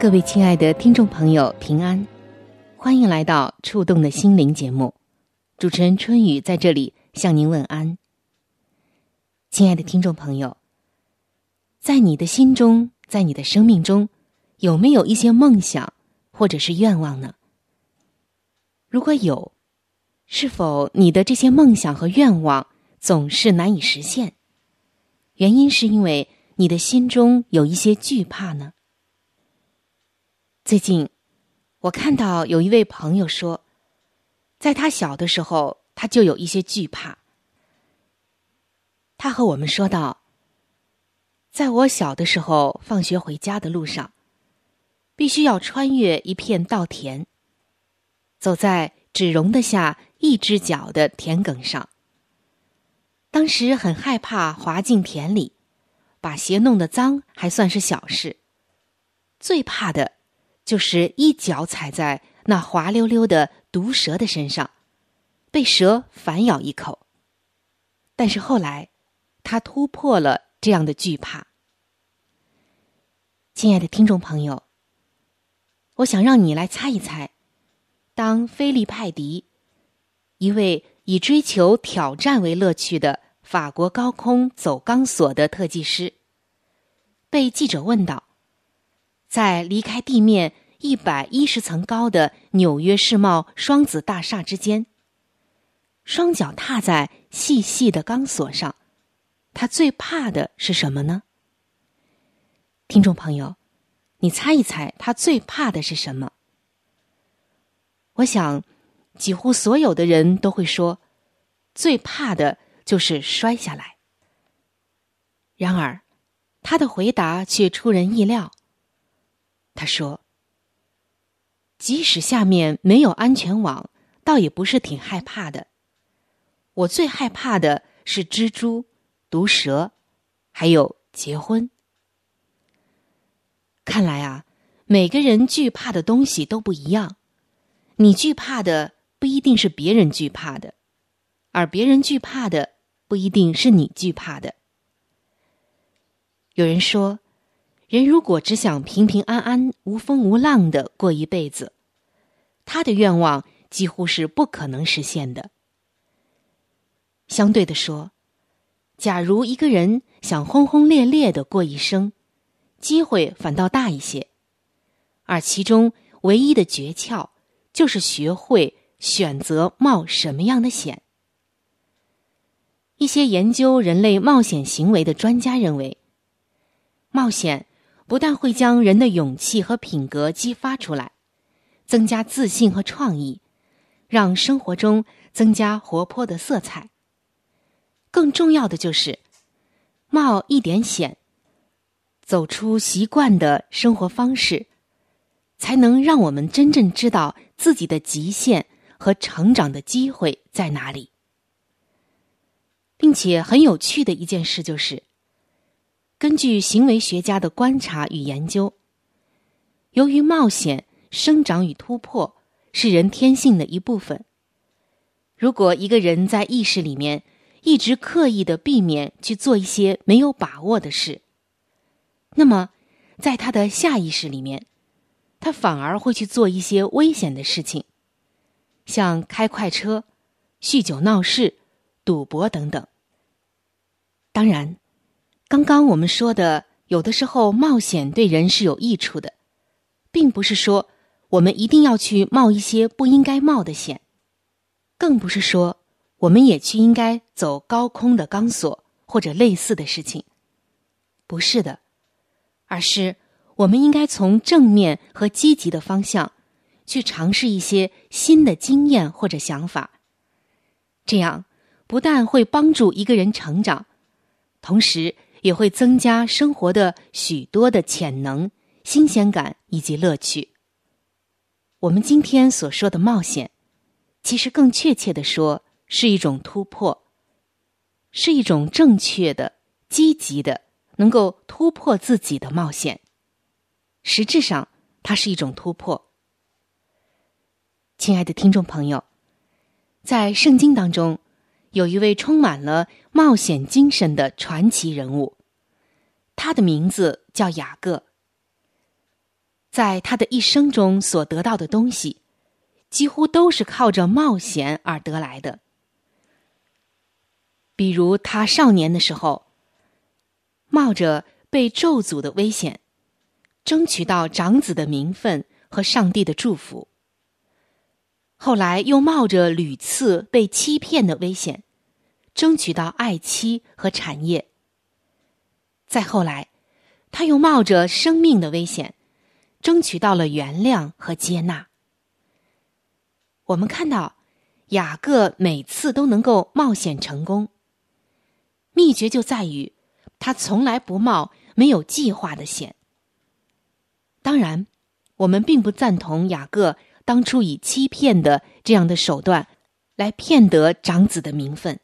各位亲爱的听众朋友，平安，欢迎来到《触动的心灵》节目。主持人春雨在这里向您问安，亲爱的听众朋友，在你的心中，在你的生命中，有没有一些梦想或者是愿望呢？如果有，是否你的这些梦想和愿望总是难以实现？原因是因为你的心中有一些惧怕呢？最近，我看到有一位朋友说。在他小的时候，他就有一些惧怕。他和我们说道：“在我小的时候，放学回家的路上，必须要穿越一片稻田，走在只容得下一只脚的田埂上。当时很害怕滑进田里，把鞋弄得脏还算是小事，最怕的，就是一脚踩在那滑溜溜的。”毒蛇的身上，被蛇反咬一口。但是后来，他突破了这样的惧怕。亲爱的听众朋友，我想让你来猜一猜：当菲利派迪，一位以追求挑战为乐趣的法国高空走钢索的特技师，被记者问到，在离开地面。一百一十层高的纽约世贸双子大厦之间，双脚踏在细细的钢索上，他最怕的是什么呢？听众朋友，你猜一猜，他最怕的是什么？我想，几乎所有的人都会说，最怕的就是摔下来。然而，他的回答却出人意料。他说。即使下面没有安全网，倒也不是挺害怕的。我最害怕的是蜘蛛、毒蛇，还有结婚。看来啊，每个人惧怕的东西都不一样。你惧怕的不一定是别人惧怕的，而别人惧怕的不一定是你惧怕的。有人说。人如果只想平平安安、无风无浪的过一辈子，他的愿望几乎是不可能实现的。相对的说，假如一个人想轰轰烈烈的过一生，机会反倒大一些。而其中唯一的诀窍，就是学会选择冒什么样的险。一些研究人类冒险行为的专家认为，冒险。不但会将人的勇气和品格激发出来，增加自信和创意，让生活中增加活泼的色彩。更重要的就是，冒一点险，走出习惯的生活方式，才能让我们真正知道自己的极限和成长的机会在哪里。并且很有趣的一件事就是。根据行为学家的观察与研究，由于冒险、生长与突破是人天性的一部分，如果一个人在意识里面一直刻意的避免去做一些没有把握的事，那么在他的下意识里面，他反而会去做一些危险的事情，像开快车、酗酒闹事、赌博等等。当然。刚刚我们说的有的时候冒险对人是有益处的，并不是说我们一定要去冒一些不应该冒的险，更不是说我们也去应该走高空的钢索或者类似的事情。不是的，而是我们应该从正面和积极的方向去尝试一些新的经验或者想法。这样不但会帮助一个人成长，同时。也会增加生活的许多的潜能、新鲜感以及乐趣。我们今天所说的冒险，其实更确切的说是一种突破，是一种正确的、积极的、能够突破自己的冒险。实质上，它是一种突破。亲爱的听众朋友，在圣经当中。有一位充满了冒险精神的传奇人物，他的名字叫雅各。在他的一生中所得到的东西，几乎都是靠着冒险而得来的。比如他少年的时候，冒着被咒诅的危险，争取到长子的名分和上帝的祝福。后来又冒着屡次被欺骗的危险，争取到爱妻和产业。再后来，他又冒着生命的危险，争取到了原谅和接纳。我们看到，雅各每次都能够冒险成功。秘诀就在于，他从来不冒没有计划的险。当然，我们并不赞同雅各。当初以欺骗的这样的手段来骗得长子的名分，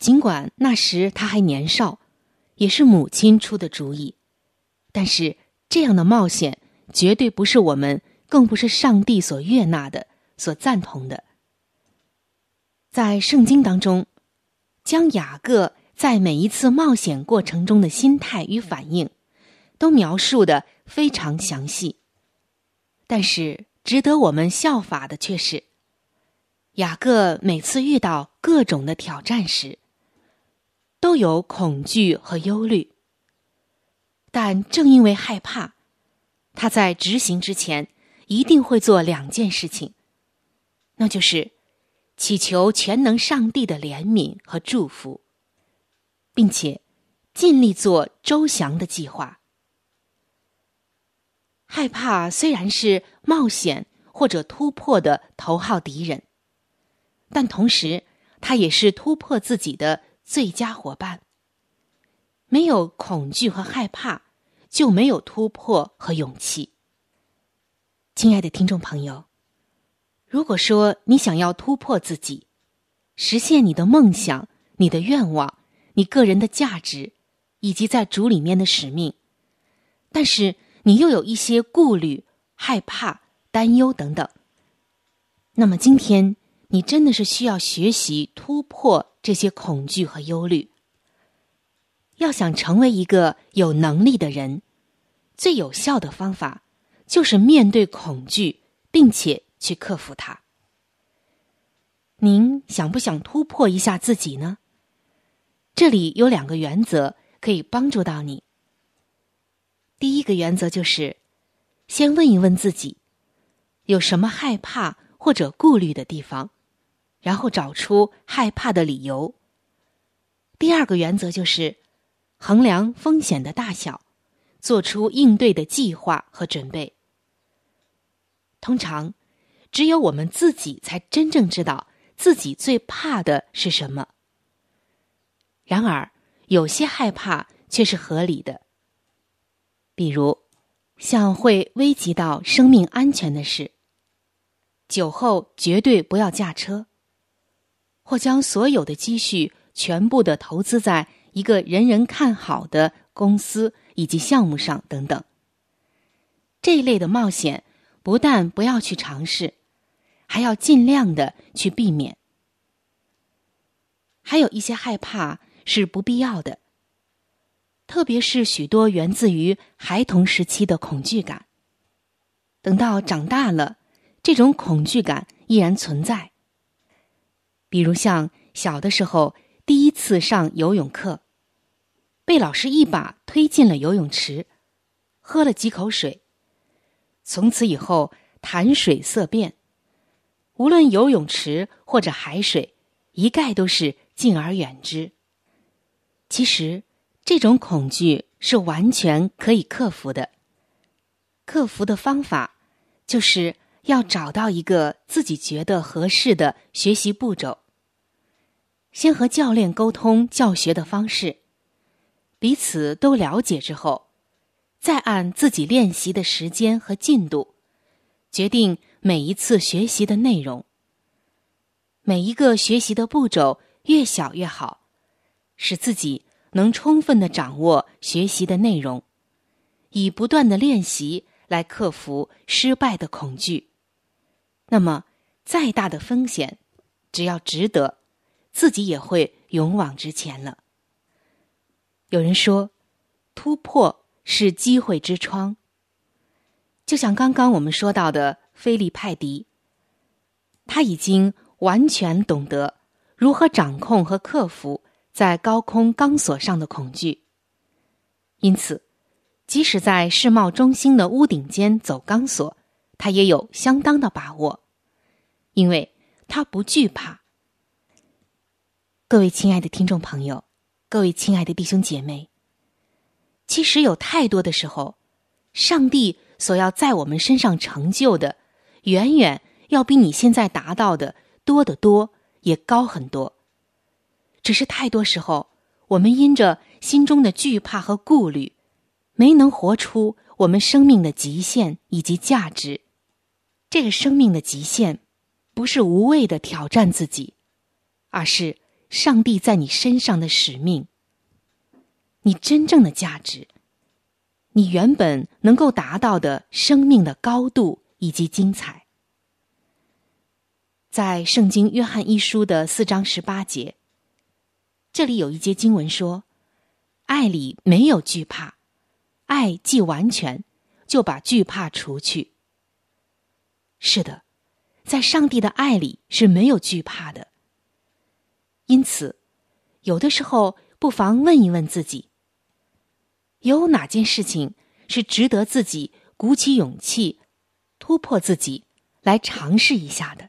尽管那时他还年少，也是母亲出的主意，但是这样的冒险绝对不是我们，更不是上帝所悦纳的、所赞同的。在圣经当中，将雅各在每一次冒险过程中的心态与反应，都描述的非常详细，但是。值得我们效法的却是，雅各每次遇到各种的挑战时，都有恐惧和忧虑。但正因为害怕，他在执行之前一定会做两件事情，那就是祈求全能上帝的怜悯和祝福，并且尽力做周详的计划。害怕虽然是冒险或者突破的头号敌人，但同时，他也是突破自己的最佳伙伴。没有恐惧和害怕，就没有突破和勇气。亲爱的听众朋友，如果说你想要突破自己，实现你的梦想、你的愿望、你个人的价值，以及在主里面的使命，但是。你又有一些顾虑、害怕、担忧等等，那么今天你真的是需要学习突破这些恐惧和忧虑。要想成为一个有能力的人，最有效的方法就是面对恐惧，并且去克服它。您想不想突破一下自己呢？这里有两个原则可以帮助到你。第一个原则就是，先问一问自己，有什么害怕或者顾虑的地方，然后找出害怕的理由。第二个原则就是，衡量风险的大小，做出应对的计划和准备。通常，只有我们自己才真正知道自己最怕的是什么。然而，有些害怕却是合理的。比如，像会危及到生命安全的事，酒后绝对不要驾车，或将所有的积蓄全部的投资在一个人人看好的公司以及项目上等等。这一类的冒险，不但不要去尝试，还要尽量的去避免。还有一些害怕是不必要的。特别是许多源自于孩童时期的恐惧感，等到长大了，这种恐惧感依然存在。比如像小的时候第一次上游泳课，被老师一把推进了游泳池，喝了几口水，从此以后潭水色变，无论游泳池或者海水，一概都是敬而远之。其实，这种恐惧是完全可以克服的。克服的方法，就是要找到一个自己觉得合适的学习步骤。先和教练沟通教学的方式，彼此都了解之后，再按自己练习的时间和进度，决定每一次学习的内容。每一个学习的步骤越小越好。使自己能充分的掌握学习的内容，以不断的练习来克服失败的恐惧。那么，再大的风险，只要值得，自己也会勇往直前了。有人说，突破是机会之窗。就像刚刚我们说到的菲利派迪，他已经完全懂得如何掌控和克服。在高空钢索上的恐惧，因此，即使在世贸中心的屋顶间走钢索，他也有相当的把握，因为他不惧怕。各位亲爱的听众朋友，各位亲爱的弟兄姐妹，其实有太多的时候，上帝所要在我们身上成就的，远远要比你现在达到的多得多，也高很多。只是太多时候，我们因着心中的惧怕和顾虑，没能活出我们生命的极限以及价值。这个生命的极限，不是无谓的挑战自己，而是上帝在你身上的使命。你真正的价值，你原本能够达到的生命的高度以及精彩，在圣经约翰一书的四章十八节。这里有一节经文说：“爱里没有惧怕，爱既完全，就把惧怕除去。”是的，在上帝的爱里是没有惧怕的。因此，有的时候不妨问一问自己：有哪件事情是值得自己鼓起勇气、突破自己来尝试一下的？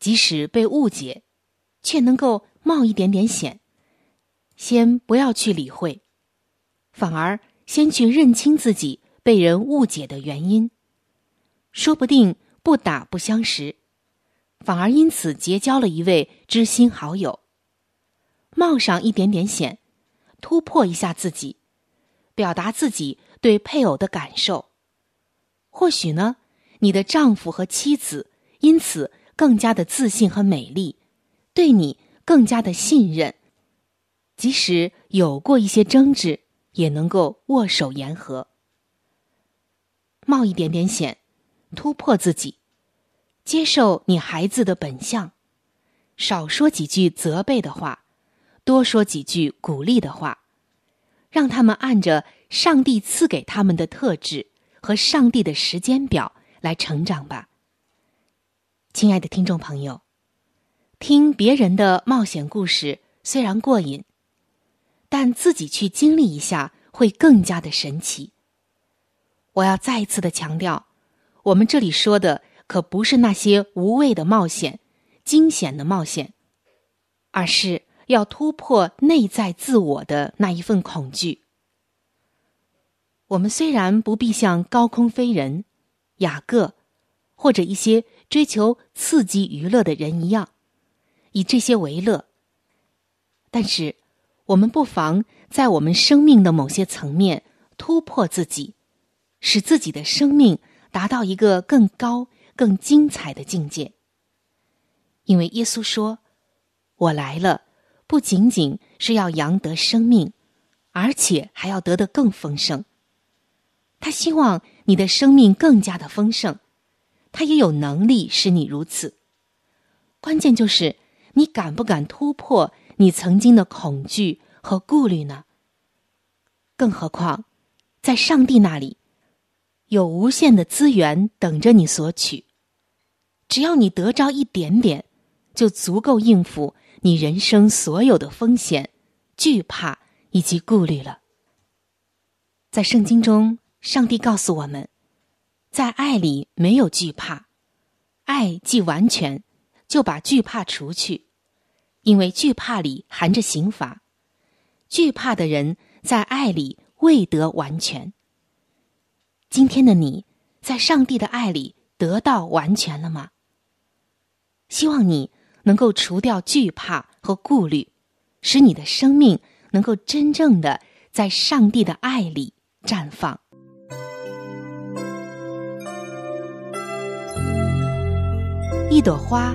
即使被误解，却能够。冒一点点险，先不要去理会，反而先去认清自己被人误解的原因，说不定不打不相识，反而因此结交了一位知心好友。冒上一点点险，突破一下自己，表达自己对配偶的感受，或许呢，你的丈夫和妻子因此更加的自信和美丽，对你。更加的信任，即使有过一些争执，也能够握手言和。冒一点点险，突破自己，接受你孩子的本相，少说几句责备的话，多说几句鼓励的话，让他们按着上帝赐给他们的特质和上帝的时间表来成长吧。亲爱的听众朋友。听别人的冒险故事虽然过瘾，但自己去经历一下会更加的神奇。我要再一次的强调，我们这里说的可不是那些无谓的冒险、惊险的冒险，而是要突破内在自我的那一份恐惧。我们虽然不必像高空飞人、雅各，或者一些追求刺激娱乐的人一样。以这些为乐，但是我们不妨在我们生命的某些层面突破自己，使自己的生命达到一个更高、更精彩的境界。因为耶稣说：“我来了，不仅仅是要扬得生命，而且还要得的更丰盛。”他希望你的生命更加的丰盛，他也有能力使你如此。关键就是。你敢不敢突破你曾经的恐惧和顾虑呢？更何况，在上帝那里，有无限的资源等着你索取。只要你得着一点点，就足够应付你人生所有的风险、惧怕、以及顾虑了。在圣经中，上帝告诉我们，在爱里没有惧怕，爱既完全，就把惧怕除去，因为惧怕里含着刑罚。惧怕的人在爱里未得完全。今天的你，在上帝的爱里得到完全了吗？希望你能够除掉惧怕和顾虑，使你的生命能够真正的在上帝的爱里。绽放。一朵花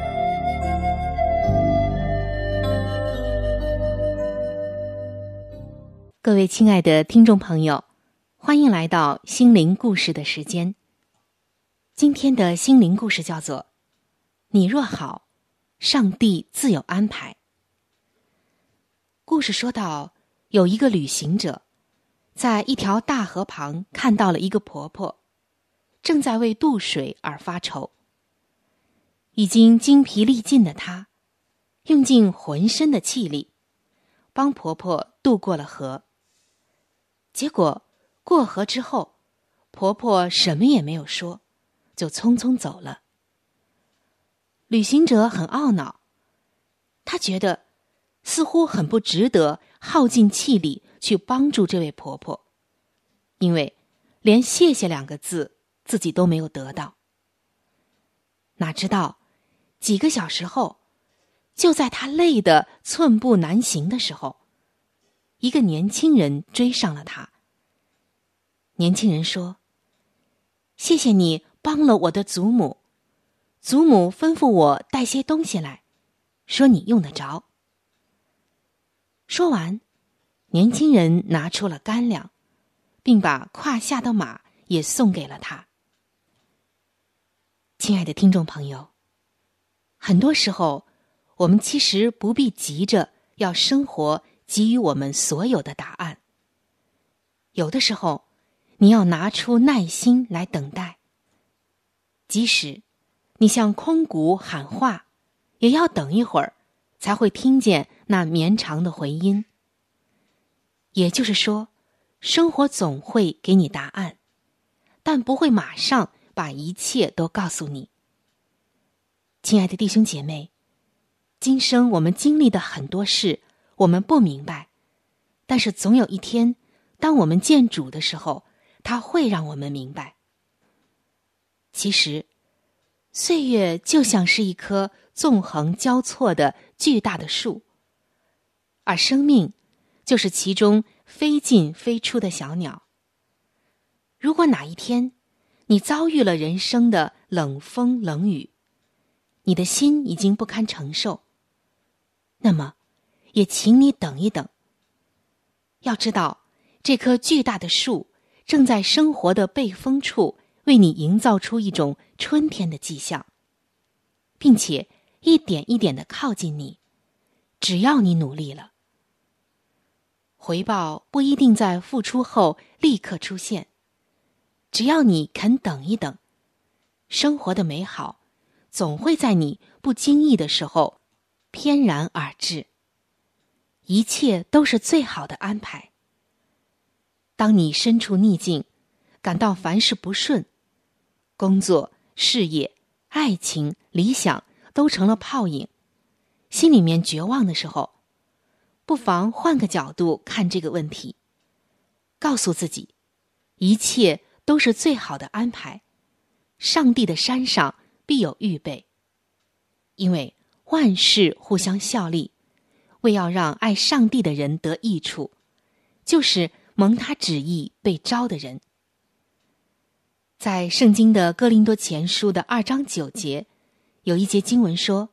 各位亲爱的听众朋友，欢迎来到心灵故事的时间。今天的心灵故事叫做“你若好，上帝自有安排”。故事说到，有一个旅行者在一条大河旁看到了一个婆婆。正在为渡水而发愁。已经精疲力尽的她，用尽浑身的气力，帮婆婆渡过了河。结果过河之后，婆婆什么也没有说，就匆匆走了。旅行者很懊恼，他觉得似乎很不值得耗尽气力去帮助这位婆婆，因为连“谢谢”两个字。自己都没有得到，哪知道几个小时后，就在他累得寸步难行的时候，一个年轻人追上了他。年轻人说：“谢谢你帮了我的祖母，祖母吩咐我带些东西来，说你用得着。”说完，年轻人拿出了干粮，并把胯下的马也送给了他。亲爱的听众朋友，很多时候，我们其实不必急着要生活给予我们所有的答案。有的时候，你要拿出耐心来等待。即使你向空谷喊话，也要等一会儿，才会听见那绵长的回音。也就是说，生活总会给你答案，但不会马上。把一切都告诉你，亲爱的弟兄姐妹，今生我们经历的很多事，我们不明白，但是总有一天，当我们见主的时候，他会让我们明白。其实，岁月就像是一棵纵横交错的巨大的树，而生命就是其中飞进飞出的小鸟。如果哪一天，你遭遇了人生的冷风冷雨，你的心已经不堪承受。那么，也请你等一等。要知道，这棵巨大的树正在生活的背风处为你营造出一种春天的迹象，并且一点一点的靠近你。只要你努力了，回报不一定在付出后立刻出现。只要你肯等一等，生活的美好总会在你不经意的时候翩然而至。一切都是最好的安排。当你身处逆境，感到凡事不顺，工作、事业、爱情、理想都成了泡影，心里面绝望的时候，不妨换个角度看这个问题，告诉自己，一切。都是最好的安排，上帝的山上必有预备。因为万事互相效力，为要让爱上帝的人得益处，就是蒙他旨意被招的人。在圣经的哥林多前书的二章九节，有一节经文说：“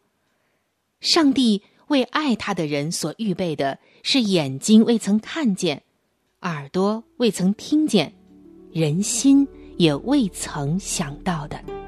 上帝为爱他的人所预备的是眼睛未曾看见，耳朵未曾听见。”人心也未曾想到的。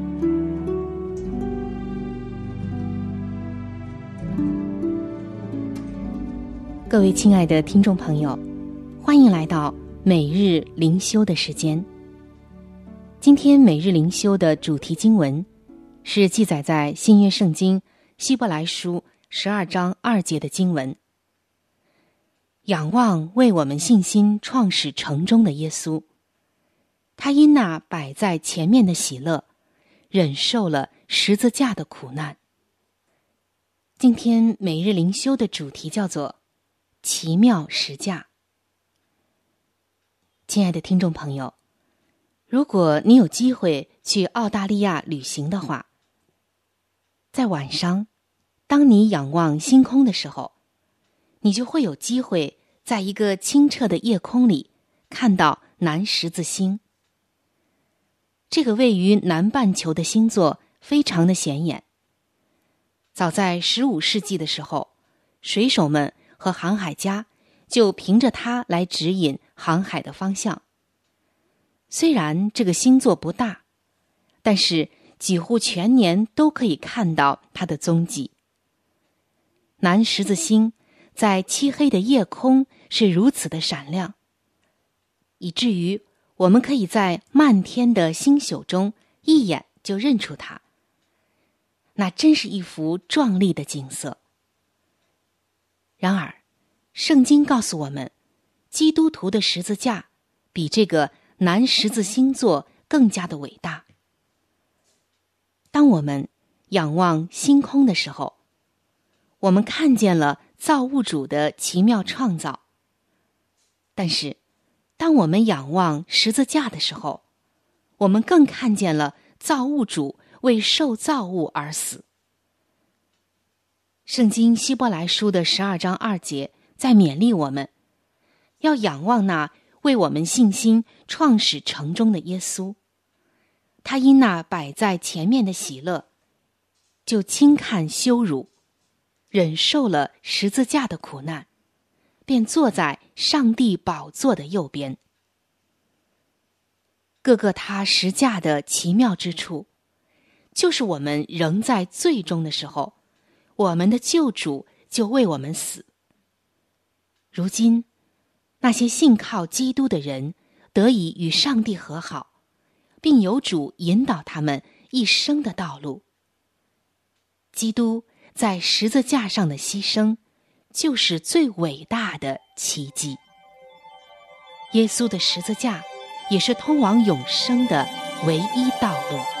各位亲爱的听众朋友，欢迎来到每日灵修的时间。今天每日灵修的主题经文。是记载在新约圣经希伯来书十二章二节的经文。仰望为我们信心创始成终的耶稣，他因那摆在前面的喜乐，忍受了十字架的苦难。今天每日灵修的主题叫做“奇妙十架”。亲爱的听众朋友，如果你有机会去澳大利亚旅行的话，在晚上，当你仰望星空的时候，你就会有机会在一个清澈的夜空里看到南十字星。这个位于南半球的星座非常的显眼。早在十五世纪的时候，水手们和航海家就凭着它来指引航海的方向。虽然这个星座不大，但是。几乎全年都可以看到它的踪迹。南十字星在漆黑的夜空是如此的闪亮，以至于我们可以在漫天的星宿中一眼就认出它。那真是一幅壮丽的景色。然而，圣经告诉我们，基督徒的十字架比这个南十字星座更加的伟大。当我们仰望星空的时候，我们看见了造物主的奇妙创造。但是，当我们仰望十字架的时候，我们更看见了造物主为受造物而死。圣经希伯来书的十二章二节在勉励我们，要仰望那为我们信心创始成终的耶稣。他因那摆在前面的喜乐，就轻看羞辱，忍受了十字架的苦难，便坐在上帝宝座的右边。各个他十架的奇妙之处，就是我们仍在最终的时候，我们的救主就为我们死。如今，那些信靠基督的人得以与上帝和好。并有主引导他们一生的道路。基督在十字架上的牺牲，就是最伟大的奇迹。耶稣的十字架，也是通往永生的唯一道路。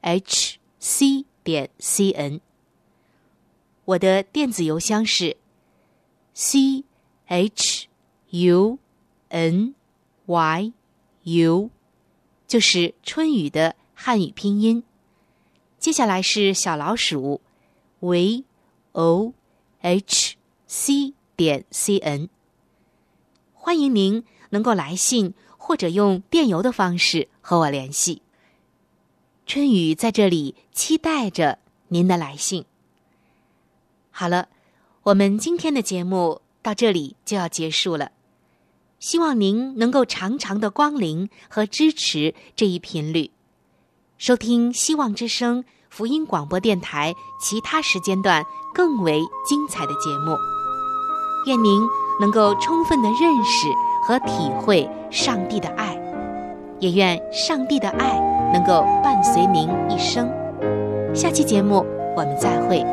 h c 点 c n。我的电子邮箱是。c h u n y u，就是春雨的汉语拼音。接下来是小老鼠 v o h c 点 c n。欢迎您能够来信或者用电邮的方式和我联系。春雨在这里期待着您的来信。好了。我们今天的节目到这里就要结束了，希望您能够常常的光临和支持这一频率，收听希望之声福音广播电台其他时间段更为精彩的节目。愿您能够充分的认识和体会上帝的爱，也愿上帝的爱能够伴随您一生。下期节目我们再会。